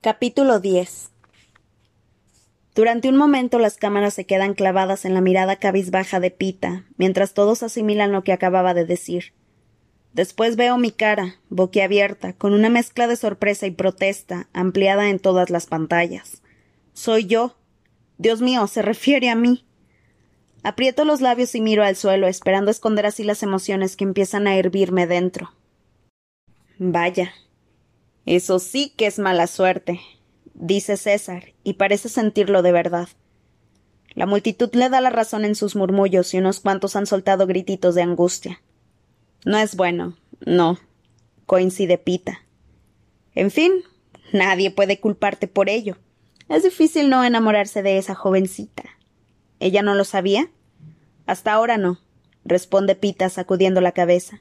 Capítulo 10 Durante un momento las cámaras se quedan clavadas en la mirada cabizbaja de Pita, mientras todos asimilan lo que acababa de decir. Después veo mi cara, boquiabierta, con una mezcla de sorpresa y protesta, ampliada en todas las pantallas. Soy yo. Dios mío, se refiere a mí. Aprieto los labios y miro al suelo, esperando esconder así las emociones que empiezan a hervirme dentro. Vaya, eso sí que es mala suerte, dice César, y parece sentirlo de verdad. La multitud le da la razón en sus murmullos y unos cuantos han soltado grititos de angustia. No es bueno, no, coincide Pita. En fin, nadie puede culparte por ello. Es difícil no enamorarse de esa jovencita. ¿Ella no lo sabía? Hasta ahora no, responde Pita sacudiendo la cabeza.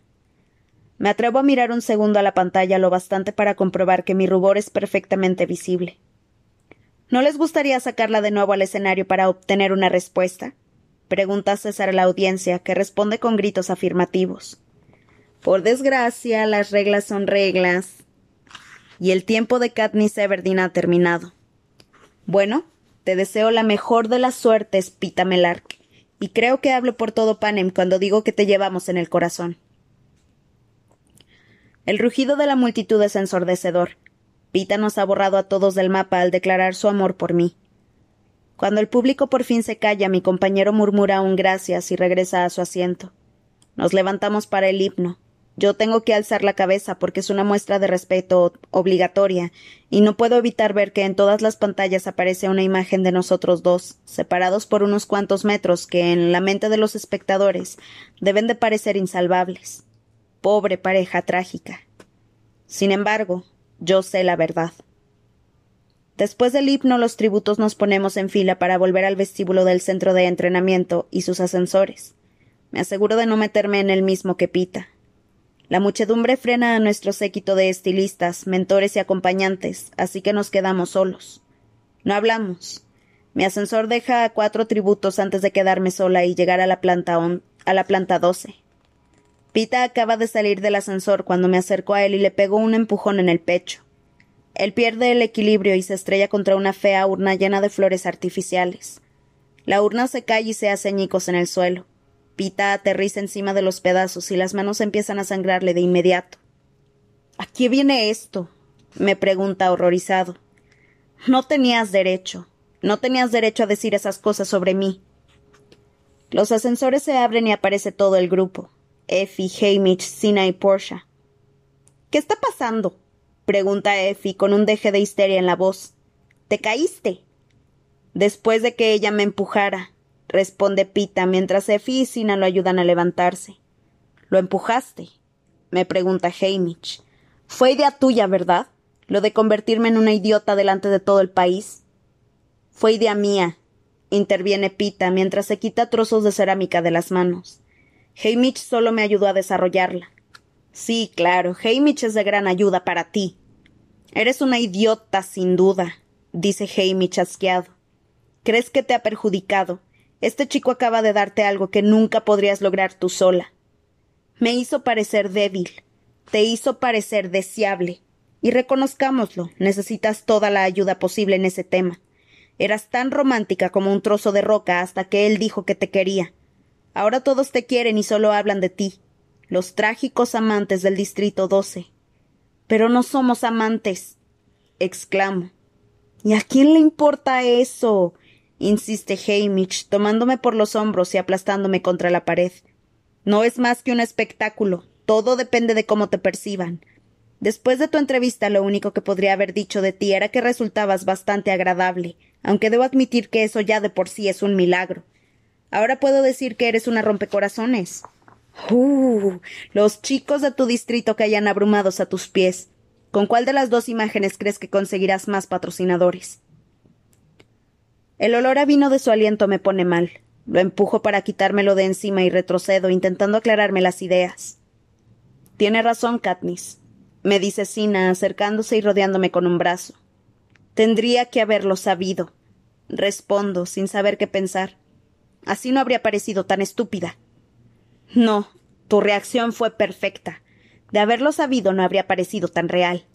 Me atrevo a mirar un segundo a la pantalla lo bastante para comprobar que mi rubor es perfectamente visible. ¿No les gustaría sacarla de nuevo al escenario para obtener una respuesta? pregunta César a la audiencia, que responde con gritos afirmativos. Por desgracia, las reglas son reglas. Y el tiempo de Katniss Everdeen ha terminado. Bueno, te deseo la mejor de las suertes, Pita Melark, y creo que hablo por todo Panem cuando digo que te llevamos en el corazón. El rugido de la multitud es ensordecedor. Pita nos ha borrado a todos del mapa al declarar su amor por mí. Cuando el público por fin se calla, mi compañero murmura un gracias y regresa a su asiento. Nos levantamos para el himno. Yo tengo que alzar la cabeza porque es una muestra de respeto obligatoria, y no puedo evitar ver que en todas las pantallas aparece una imagen de nosotros dos, separados por unos cuantos metros que en la mente de los espectadores deben de parecer insalvables. Pobre pareja trágica. Sin embargo, yo sé la verdad. Después del himno, los tributos nos ponemos en fila para volver al vestíbulo del centro de entrenamiento y sus ascensores. Me aseguro de no meterme en el mismo que Pita. La muchedumbre frena a nuestro séquito de estilistas, mentores y acompañantes, así que nos quedamos solos. No hablamos. Mi ascensor deja a cuatro tributos antes de quedarme sola y llegar a la planta, a la planta doce. Pita acaba de salir del ascensor cuando me acerco a él y le pego un empujón en el pecho. Él pierde el equilibrio y se estrella contra una fea urna llena de flores artificiales. La urna se cae y se hace añicos en el suelo. Pita aterriza encima de los pedazos y las manos empiezan a sangrarle de inmediato. ¿A qué viene esto? me pregunta horrorizado. No tenías derecho. No tenías derecho a decir esas cosas sobre mí. Los ascensores se abren y aparece todo el grupo. Effie, Hamish, Sina y Portia. ¿Qué está pasando? pregunta Effie con un deje de histeria en la voz. ¿Te caíste? Después de que ella me empujara, responde Pita mientras Effie y Sina lo ayudan a levantarse. ¿Lo empujaste? me pregunta Hamish. Fue idea tuya, ¿verdad? Lo de convertirme en una idiota delante de todo el país. Fue idea mía, interviene Pita mientras se quita trozos de cerámica de las manos. Hamish solo me ayudó a desarrollarla. Sí, claro, Hamish es de gran ayuda para ti. Eres una idiota, sin duda, dice Hamish asqueado. ¿Crees que te ha perjudicado? Este chico acaba de darte algo que nunca podrías lograr tú sola. Me hizo parecer débil, te hizo parecer deseable. Y reconozcámoslo, necesitas toda la ayuda posible en ese tema. Eras tan romántica como un trozo de roca hasta que él dijo que te quería. Ahora todos te quieren y solo hablan de ti. Los trágicos amantes del Distrito 12. Pero no somos amantes. exclamo. ¿Y a quién le importa eso? insiste Hamish, tomándome por los hombros y aplastándome contra la pared. No es más que un espectáculo. Todo depende de cómo te perciban. Después de tu entrevista, lo único que podría haber dicho de ti era que resultabas bastante agradable, aunque debo admitir que eso ya de por sí es un milagro. Ahora puedo decir que eres una rompecorazones. Uh, los chicos de tu distrito que hayan abrumados a tus pies. ¿Con cuál de las dos imágenes crees que conseguirás más patrocinadores? El olor a vino de su aliento me pone mal. Lo empujo para quitármelo de encima y retrocedo, intentando aclararme las ideas. Tiene razón, Katniss, me dice Sina, acercándose y rodeándome con un brazo. Tendría que haberlo sabido. Respondo, sin saber qué pensar. Así no habría parecido tan estúpida. No, tu reacción fue perfecta. De haberlo sabido no habría parecido tan real.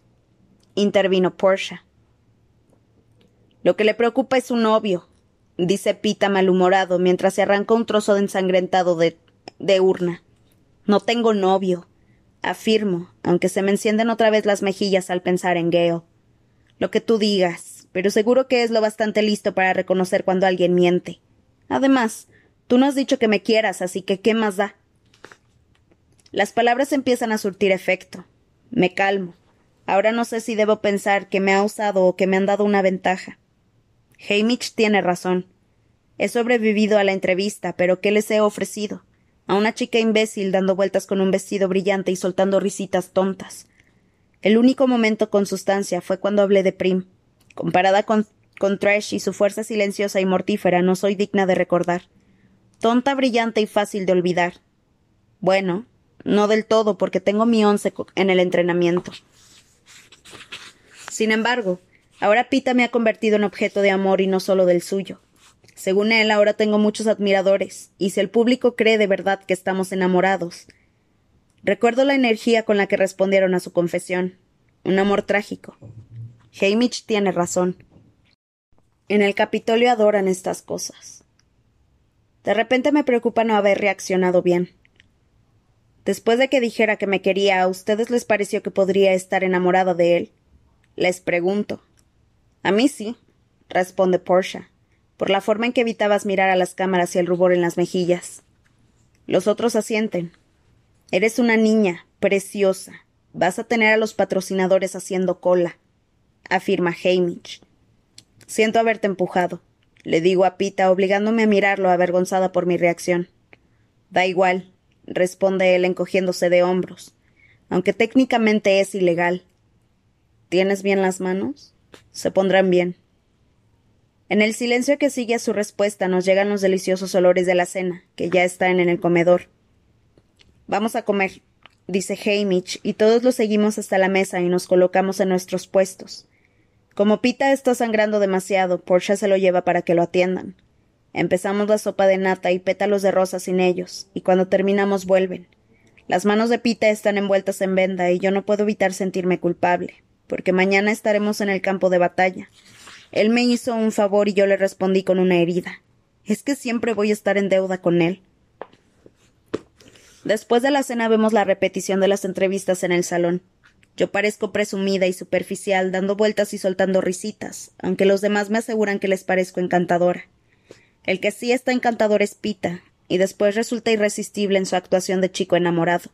Intervino Portia. Lo que le preocupa es su novio, dice Pita malhumorado mientras se arranca un trozo de ensangrentado de, de urna. No tengo novio, afirmo, aunque se me encienden otra vez las mejillas al pensar en Gale. Lo que tú digas, pero seguro que es lo bastante listo para reconocer cuando alguien miente. Además, tú no has dicho que me quieras, así que ¿qué más da? Las palabras empiezan a surtir efecto. Me calmo. Ahora no sé si debo pensar que me ha usado o que me han dado una ventaja. Hamish tiene razón. He sobrevivido a la entrevista, pero ¿qué les he ofrecido? A una chica imbécil dando vueltas con un vestido brillante y soltando risitas tontas. El único momento con sustancia fue cuando hablé de Prim. Comparada con, con Trash y su fuerza silenciosa y mortífera, no soy digna de recordar. Tonta, brillante y fácil de olvidar. Bueno, no del todo, porque tengo mi once en el entrenamiento. Sin embargo, Ahora Pita me ha convertido en objeto de amor y no solo del suyo. Según él, ahora tengo muchos admiradores, y si el público cree de verdad que estamos enamorados. Recuerdo la energía con la que respondieron a su confesión. Un amor trágico. Hamish tiene razón. En el Capitolio adoran estas cosas. De repente me preocupa no haber reaccionado bien. Después de que dijera que me quería, ¿a ustedes les pareció que podría estar enamorada de él? Les pregunto. A mí sí, responde Portia, por la forma en que evitabas mirar a las cámaras y el rubor en las mejillas. Los otros asienten. Eres una niña, preciosa. Vas a tener a los patrocinadores haciendo cola, afirma Hamish. Siento haberte empujado, le digo a Pita, obligándome a mirarlo avergonzada por mi reacción. Da igual, responde él encogiéndose de hombros, aunque técnicamente es ilegal. ¿Tienes bien las manos? Se pondrán bien. En el silencio que sigue a su respuesta nos llegan los deliciosos olores de la cena, que ya están en el comedor. Vamos a comer, dice Hamish, y todos lo seguimos hasta la mesa y nos colocamos en nuestros puestos. Como Pita está sangrando demasiado, Portia se lo lleva para que lo atiendan. Empezamos la sopa de nata y pétalos de rosa sin ellos, y cuando terminamos vuelven. Las manos de Pita están envueltas en venda y yo no puedo evitar sentirme culpable porque mañana estaremos en el campo de batalla. Él me hizo un favor y yo le respondí con una herida. Es que siempre voy a estar en deuda con él. Después de la cena vemos la repetición de las entrevistas en el salón. Yo parezco presumida y superficial, dando vueltas y soltando risitas, aunque los demás me aseguran que les parezco encantadora. El que sí está encantador es Pita, y después resulta irresistible en su actuación de chico enamorado.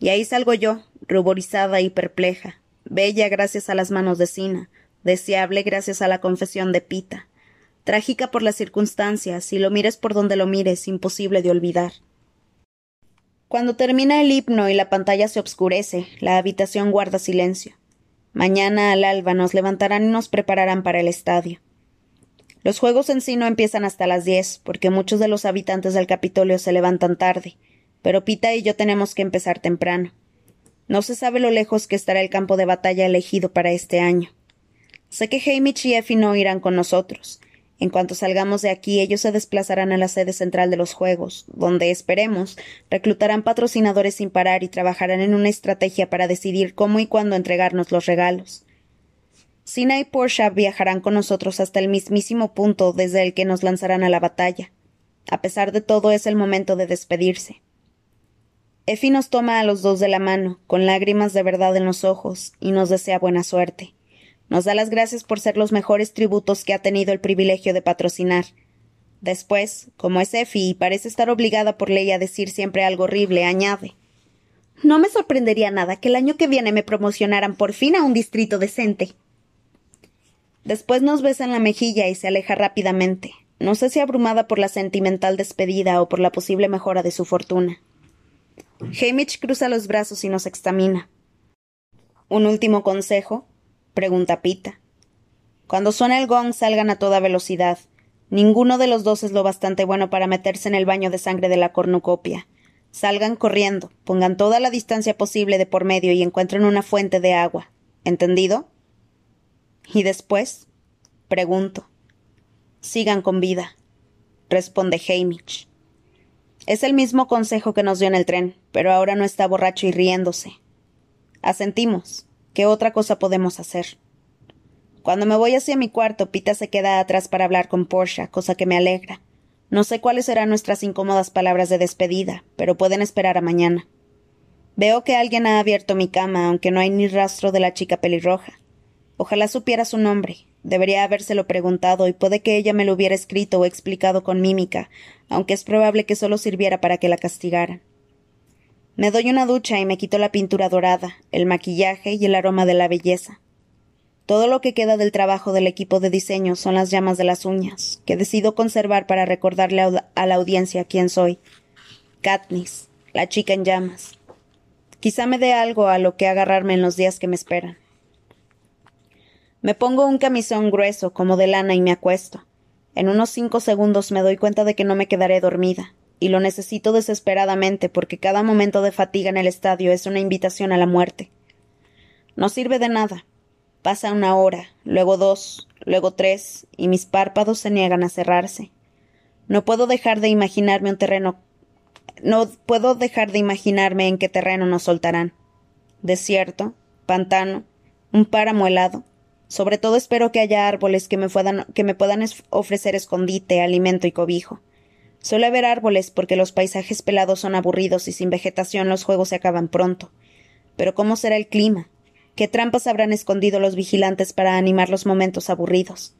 Y ahí salgo yo, ruborizada y perpleja, bella gracias a las manos de Sina, deseable gracias a la confesión de Pita, trágica por las circunstancias, si lo mires por donde lo mires, imposible de olvidar. Cuando termina el himno y la pantalla se obscurece, la habitación guarda silencio. Mañana al alba nos levantarán y nos prepararán para el estadio. Los juegos en sí no empiezan hasta las diez, porque muchos de los habitantes del Capitolio se levantan tarde, pero Pita y yo tenemos que empezar temprano. No se sabe lo lejos que estará el campo de batalla elegido para este año. Sé que Hamish y Effie no irán con nosotros. En cuanto salgamos de aquí, ellos se desplazarán a la sede central de los Juegos, donde, esperemos, reclutarán patrocinadores sin parar y trabajarán en una estrategia para decidir cómo y cuándo entregarnos los regalos. Sina y Portia viajarán con nosotros hasta el mismísimo punto desde el que nos lanzarán a la batalla. A pesar de todo, es el momento de despedirse. Efi nos toma a los dos de la mano, con lágrimas de verdad en los ojos, y nos desea buena suerte. Nos da las gracias por ser los mejores tributos que ha tenido el privilegio de patrocinar. Después, como es Efi y parece estar obligada por ley a decir siempre algo horrible, añade No me sorprendería nada que el año que viene me promocionaran por fin a un distrito decente. Después nos besa en la mejilla y se aleja rápidamente, no sé si abrumada por la sentimental despedida o por la posible mejora de su fortuna. Hamish cruza los brazos y nos examina. ¿Un último consejo? Pregunta Pita. Cuando suena el gong salgan a toda velocidad. Ninguno de los dos es lo bastante bueno para meterse en el baño de sangre de la cornucopia. Salgan corriendo, pongan toda la distancia posible de por medio y encuentren una fuente de agua. ¿Entendido? ¿Y después? Pregunto. Sigan con vida, responde Hamish. Es el mismo consejo que nos dio en el tren, pero ahora no está borracho y riéndose. Asentimos. ¿Qué otra cosa podemos hacer? Cuando me voy hacia mi cuarto, Pita se queda atrás para hablar con Portia, cosa que me alegra. No sé cuáles serán nuestras incómodas palabras de despedida, pero pueden esperar a mañana. Veo que alguien ha abierto mi cama, aunque no hay ni rastro de la chica pelirroja. Ojalá supiera su nombre. Debería habérselo preguntado y puede que ella me lo hubiera escrito o explicado con mímica, aunque es probable que solo sirviera para que la castigaran. Me doy una ducha y me quito la pintura dorada, el maquillaje y el aroma de la belleza. Todo lo que queda del trabajo del equipo de diseño son las llamas de las uñas, que decido conservar para recordarle a la audiencia quién soy. Katniss, la chica en llamas. Quizá me dé algo a lo que agarrarme en los días que me esperan. Me pongo un camisón grueso como de lana y me acuesto. En unos cinco segundos me doy cuenta de que no me quedaré dormida, y lo necesito desesperadamente porque cada momento de fatiga en el estadio es una invitación a la muerte. No sirve de nada, Pasa una hora, luego dos, luego tres, y mis párpados se niegan a cerrarse. No puedo dejar de imaginarme un terreno. No puedo dejar de imaginarme en qué terreno nos soltarán. Desierto, pantano, un páramo helado. Sobre todo espero que haya árboles que me, puedan, que me puedan ofrecer escondite, alimento y cobijo. Suele haber árboles porque los paisajes pelados son aburridos y sin vegetación los juegos se acaban pronto. Pero ¿cómo será el clima? qué trampas habrán escondido los vigilantes para animar los momentos aburridos.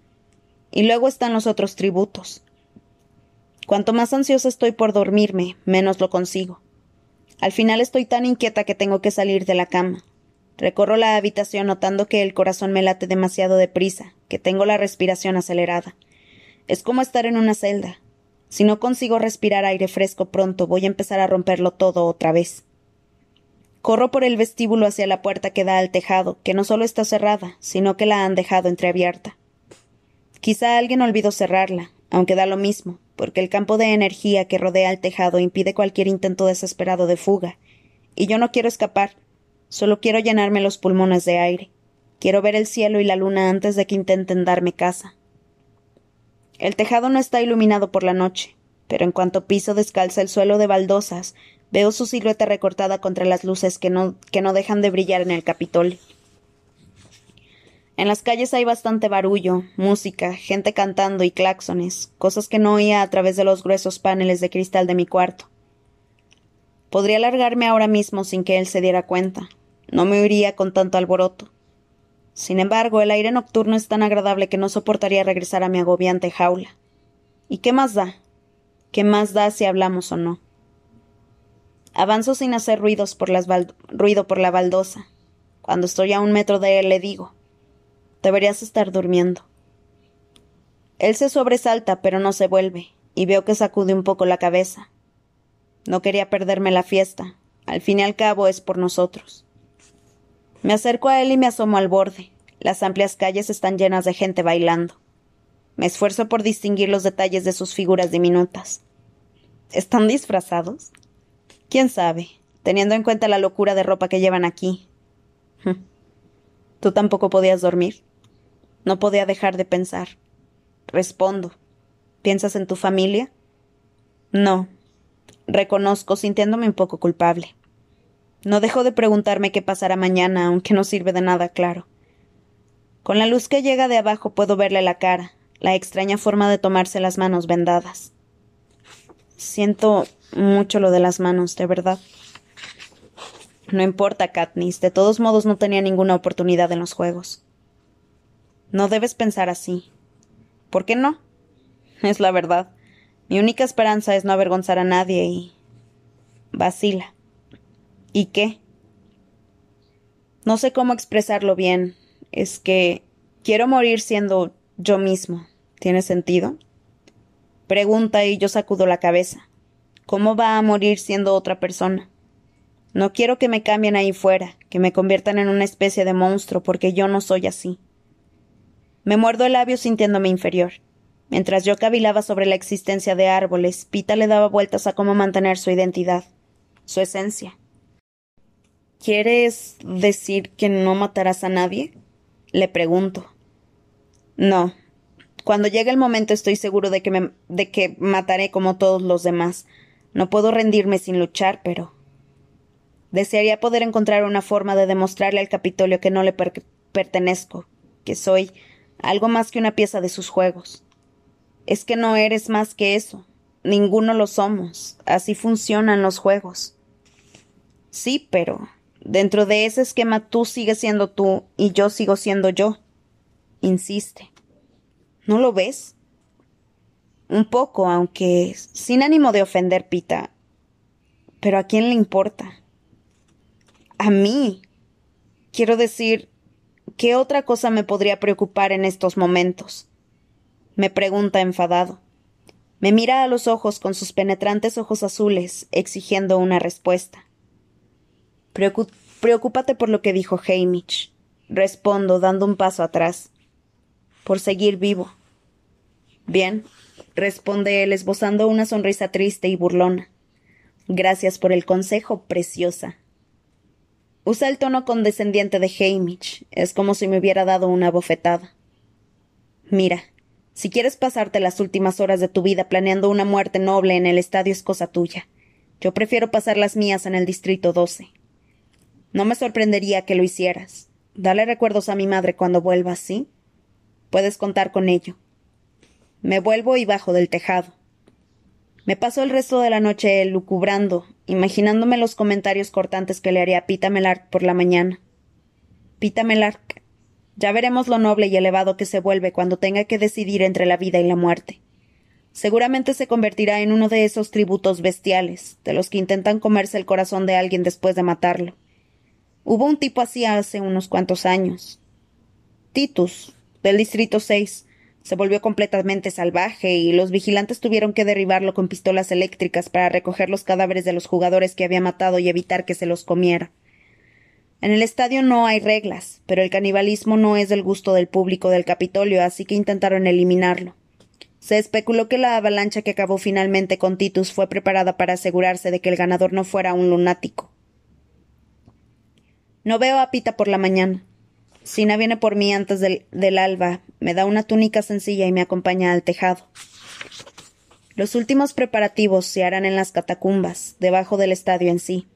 Y luego están los otros tributos. Cuanto más ansiosa estoy por dormirme, menos lo consigo. Al final estoy tan inquieta que tengo que salir de la cama. Recorro la habitación notando que el corazón me late demasiado deprisa, que tengo la respiración acelerada. Es como estar en una celda. Si no consigo respirar aire fresco pronto, voy a empezar a romperlo todo otra vez. Corro por el vestíbulo hacia la puerta que da al tejado, que no solo está cerrada, sino que la han dejado entreabierta. Quizá alguien olvidó cerrarla, aunque da lo mismo, porque el campo de energía que rodea el tejado impide cualquier intento desesperado de fuga. Y yo no quiero escapar, solo quiero llenarme los pulmones de aire. Quiero ver el cielo y la luna antes de que intenten darme casa. El tejado no está iluminado por la noche, pero en cuanto piso descalza el suelo de baldosas, Veo su silueta recortada contra las luces que no, que no dejan de brillar en el Capitolio. En las calles hay bastante barullo, música, gente cantando y claxones, cosas que no oía a través de los gruesos paneles de cristal de mi cuarto. Podría largarme ahora mismo sin que él se diera cuenta. No me oiría con tanto alboroto. Sin embargo, el aire nocturno es tan agradable que no soportaría regresar a mi agobiante jaula. ¿Y qué más da? ¿Qué más da si hablamos o no? Avanzo sin hacer ruidos por ruido por la baldosa. Cuando estoy a un metro de él le digo Deberías estar durmiendo. Él se sobresalta, pero no se vuelve, y veo que sacude un poco la cabeza. No quería perderme la fiesta. Al fin y al cabo es por nosotros. Me acerco a él y me asomo al borde. Las amplias calles están llenas de gente bailando. Me esfuerzo por distinguir los detalles de sus figuras diminutas. ¿Están disfrazados? ¿Quién sabe? Teniendo en cuenta la locura de ropa que llevan aquí. ¿Tú tampoco podías dormir? No podía dejar de pensar. Respondo. ¿Piensas en tu familia? No. Reconozco, sintiéndome un poco culpable. No dejo de preguntarme qué pasará mañana, aunque no sirve de nada claro. Con la luz que llega de abajo puedo verle la cara, la extraña forma de tomarse las manos vendadas. Siento mucho lo de las manos, de verdad. No importa, Katniss, de todos modos no tenía ninguna oportunidad en los juegos. No debes pensar así. ¿Por qué no? Es la verdad. Mi única esperanza es no avergonzar a nadie y. vacila. ¿Y qué? No sé cómo expresarlo bien. Es que quiero morir siendo yo mismo. ¿Tiene sentido? Pregunta y yo sacudo la cabeza. ¿Cómo va a morir siendo otra persona? No quiero que me cambien ahí fuera, que me conviertan en una especie de monstruo, porque yo no soy así. Me muerdo el labio sintiéndome inferior. Mientras yo cavilaba sobre la existencia de árboles, Pita le daba vueltas a cómo mantener su identidad, su esencia. ¿Quieres decir que no matarás a nadie? Le pregunto. No. Cuando llegue el momento estoy seguro de que, me, de que mataré como todos los demás, no puedo rendirme sin luchar, pero. Desearía poder encontrar una forma de demostrarle al Capitolio que no le pertenezco, que soy algo más que una pieza de sus juegos. Es que no eres más que eso. Ninguno lo somos. Así funcionan los juegos. Sí, pero dentro de ese esquema tú sigues siendo tú y yo sigo siendo yo. Insiste. ¿No lo ves? Un poco, aunque sin ánimo de ofender, Pita. Pero ¿a quién le importa? A mí. Quiero decir, ¿qué otra cosa me podría preocupar en estos momentos? Me pregunta enfadado. Me mira a los ojos con sus penetrantes ojos azules, exigiendo una respuesta. Preocúpate por lo que dijo Hamish. Respondo, dando un paso atrás. Por seguir vivo. Bien, responde él, esbozando una sonrisa triste y burlona. Gracias por el consejo, preciosa. Usa el tono condescendiente de Hamish. Es como si me hubiera dado una bofetada. Mira, si quieres pasarte las últimas horas de tu vida planeando una muerte noble en el estadio es cosa tuya. Yo prefiero pasar las mías en el Distrito 12. No me sorprendería que lo hicieras. Dale recuerdos a mi madre cuando vuelvas, ¿sí? Puedes contar con ello. Me vuelvo y bajo del tejado. Me paso el resto de la noche lucubrando, imaginándome los comentarios cortantes que le haría a Pita Melark por la mañana. Pita Melark. Ya veremos lo noble y elevado que se vuelve cuando tenga que decidir entre la vida y la muerte. Seguramente se convertirá en uno de esos tributos bestiales, de los que intentan comerse el corazón de alguien después de matarlo. Hubo un tipo así hace unos cuantos años. Titus, del Distrito 6, se volvió completamente salvaje y los vigilantes tuvieron que derribarlo con pistolas eléctricas para recoger los cadáveres de los jugadores que había matado y evitar que se los comiera. En el estadio no hay reglas, pero el canibalismo no es del gusto del público del Capitolio, así que intentaron eliminarlo. Se especuló que la avalancha que acabó finalmente con Titus fue preparada para asegurarse de que el ganador no fuera un lunático. No veo a Pita por la mañana. Sina viene por mí antes del, alba, me da una túnica sencilla y me acompaña al tejado. Los últimos preparativos se harán en las catacumbas, debajo del estadio en sí.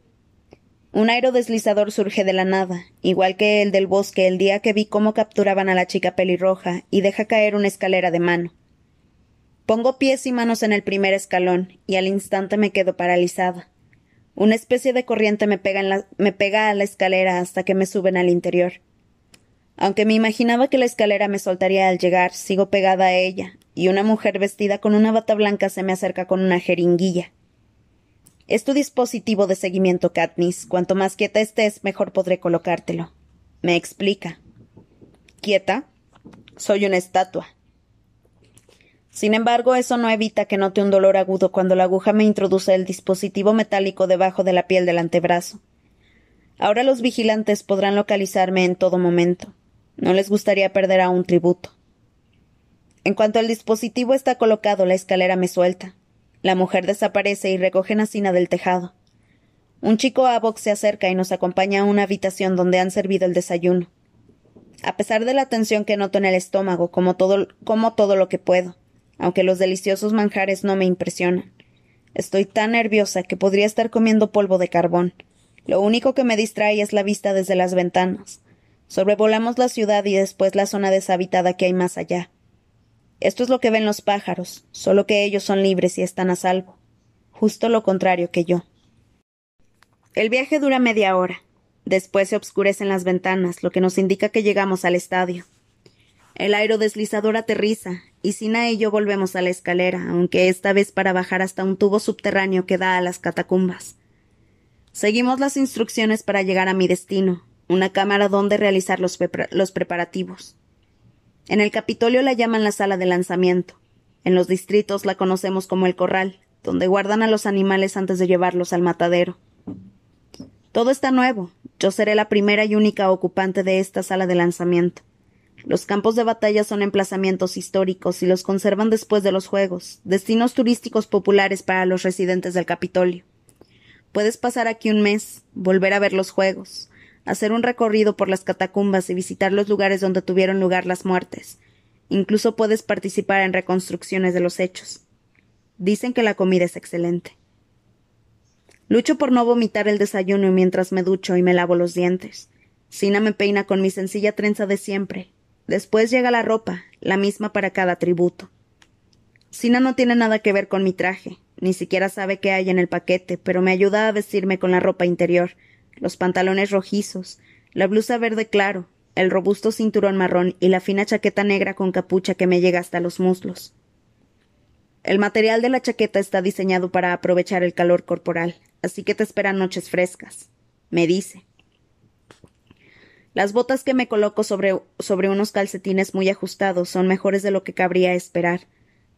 Un aerodeslizador surge de la nada, igual que el del bosque el día que vi cómo capturaban a la chica pelirroja, y deja caer una escalera de mano. Pongo pies y manos en el primer escalón, y al instante me quedo paralizada. Una especie de corriente me pega, me pega a la escalera hasta que me suben al interior. Aunque me imaginaba que la escalera me soltaría al llegar, sigo pegada a ella, y una mujer vestida con una bata blanca se me acerca con una jeringuilla. Es tu dispositivo de seguimiento, Katniss. Cuanto más quieta estés, mejor podré colocártelo. Me explica. ¿Quieta? Soy una estatua. Sin embargo, eso no evita que note un dolor agudo cuando la aguja me introduce el dispositivo metálico debajo de la piel del antebrazo. Ahora los vigilantes podrán localizarme en todo momento. No les gustaría perder a un tributo. En cuanto el dispositivo está colocado, la escalera me suelta. La mujer desaparece y recoge Nacina del tejado. Un chico Avox se acerca y nos acompaña a una habitación donde han servido el desayuno. A pesar de la tensión que noto en el estómago, como todo, como todo lo que puedo, aunque los deliciosos manjares no me impresionan. Estoy tan nerviosa que podría estar comiendo polvo de carbón. Lo único que me distrae es la vista desde las ventanas. Sobrevolamos la ciudad y después la zona deshabitada que hay más allá. Esto es lo que ven los pájaros, solo que ellos son libres y están a salvo. Justo lo contrario que yo. El viaje dura media hora. Después se obscurecen las ventanas, lo que nos indica que llegamos al estadio. El aerodeslizador aterriza, y Sina y yo volvemos a la escalera, aunque esta vez para bajar hasta un tubo subterráneo que da a las catacumbas. Seguimos las instrucciones para llegar a mi destino, una cámara donde realizar los, los preparativos. En el Capitolio la llaman la sala de lanzamiento. En los distritos la conocemos como el corral, donde guardan a los animales antes de llevarlos al matadero. Todo está nuevo. Yo seré la primera y única ocupante de esta sala de lanzamiento. Los campos de batalla son emplazamientos históricos y los conservan después de los Juegos, destinos turísticos populares para los residentes del Capitolio. Puedes pasar aquí un mes, volver a ver los Juegos, hacer un recorrido por las catacumbas y visitar los lugares donde tuvieron lugar las muertes. Incluso puedes participar en reconstrucciones de los hechos. Dicen que la comida es excelente. Lucho por no vomitar el desayuno mientras me ducho y me lavo los dientes. Sina me peina con mi sencilla trenza de siempre. Después llega la ropa, la misma para cada tributo. Sina no tiene nada que ver con mi traje, ni siquiera sabe qué hay en el paquete, pero me ayuda a vestirme con la ropa interior, los pantalones rojizos, la blusa verde claro, el robusto cinturón marrón y la fina chaqueta negra con capucha que me llega hasta los muslos. El material de la chaqueta está diseñado para aprovechar el calor corporal, así que te esperan noches frescas, me dice. Las botas que me coloco sobre, sobre unos calcetines muy ajustados son mejores de lo que cabría esperar.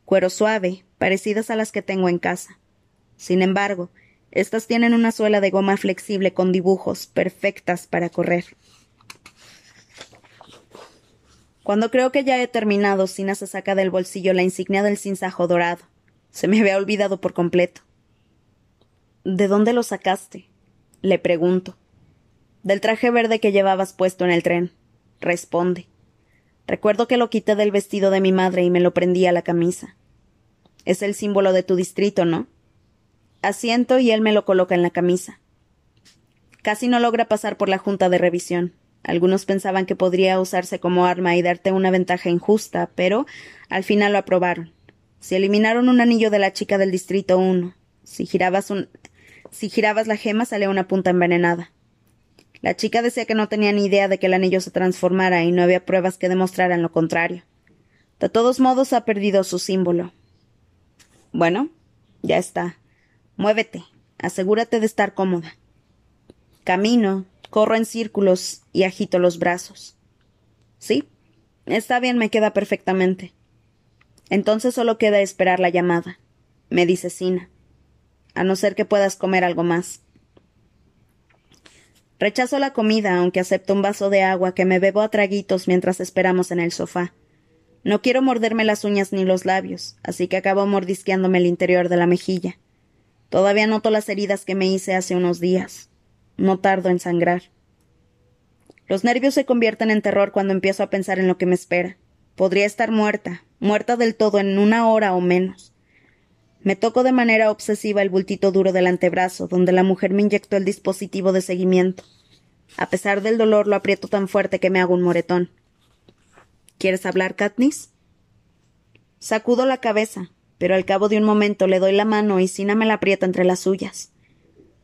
Cuero suave, parecidas a las que tengo en casa. Sin embargo, estas tienen una suela de goma flexible con dibujos, perfectas para correr. Cuando creo que ya he terminado, Sina se saca del bolsillo la insignia del cinzajo dorado. Se me había olvidado por completo. ¿De dónde lo sacaste? Le pregunto. Del traje verde que llevabas puesto en el tren. Responde. Recuerdo que lo quité del vestido de mi madre y me lo prendí a la camisa. Es el símbolo de tu distrito, ¿no? Asiento y él me lo coloca en la camisa. Casi no logra pasar por la junta de revisión. Algunos pensaban que podría usarse como arma y darte una ventaja injusta, pero al final lo aprobaron. Si eliminaron un anillo de la chica del distrito 1, si girabas un si girabas la gema salía una punta envenenada. La chica decía que no tenía ni idea de que el anillo se transformara y no había pruebas que demostraran lo contrario. De todos modos ha perdido su símbolo. Bueno, ya está. Muévete. Asegúrate de estar cómoda. Camino, corro en círculos y agito los brazos. Sí, está bien, me queda perfectamente. Entonces solo queda esperar la llamada, me dice Sina. A no ser que puedas comer algo más. Rechazo la comida, aunque acepto un vaso de agua que me bebo a traguitos mientras esperamos en el sofá. No quiero morderme las uñas ni los labios, así que acabo mordisqueándome el interior de la mejilla. Todavía noto las heridas que me hice hace unos días. No tardo en sangrar. Los nervios se convierten en terror cuando empiezo a pensar en lo que me espera. Podría estar muerta, muerta del todo en una hora o menos. Me toco de manera obsesiva el bultito duro del antebrazo, donde la mujer me inyectó el dispositivo de seguimiento. A pesar del dolor, lo aprieto tan fuerte que me hago un moretón. ¿Quieres hablar, Katniss? Sacudo la cabeza, pero al cabo de un momento le doy la mano y Sina me la aprieta entre las suyas.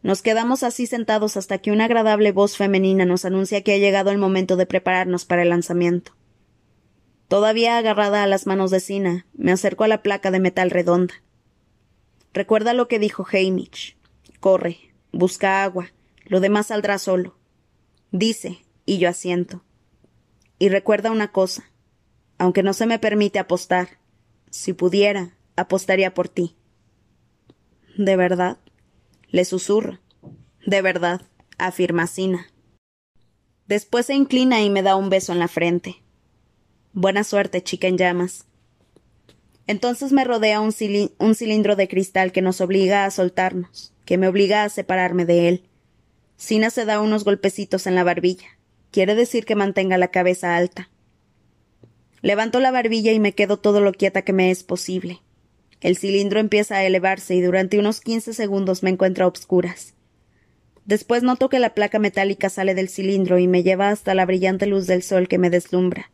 Nos quedamos así sentados hasta que una agradable voz femenina nos anuncia que ha llegado el momento de prepararnos para el lanzamiento. Todavía agarrada a las manos de Sina, me acerco a la placa de metal redonda. Recuerda lo que dijo Hamish. Corre, busca agua, lo demás saldrá solo. Dice, y yo asiento. Y recuerda una cosa, aunque no se me permite apostar, si pudiera, apostaría por ti. ¿De verdad? Le susurro. De verdad, afirma Sina. Después se inclina y me da un beso en la frente. Buena suerte, chica en llamas. Entonces me rodea un, cilindro de cristal que nos obliga a soltarnos, que me obliga a separarme de él. Sina se da unos golpecitos en la barbilla. Quiere decir que mantenga la cabeza alta. Levanto la barbilla y me quedo todo lo quieta que me es posible. El cilindro empieza a elevarse y durante unos quince segundos me encuentro a obscuras. Después noto que la placa metálica sale del cilindro y me lleva hasta la brillante luz del sol que me deslumbra.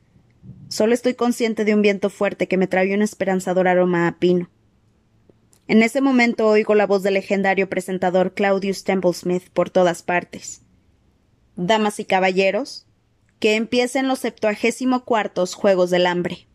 Solo estoy consciente de un viento fuerte que me trae un esperanzador aroma a pino. En ese momento oigo la voz del legendario presentador Claudius Templesmith por todas partes. Damas y caballeros, que empiecen los septuagésimo cuartos Juegos del Hambre.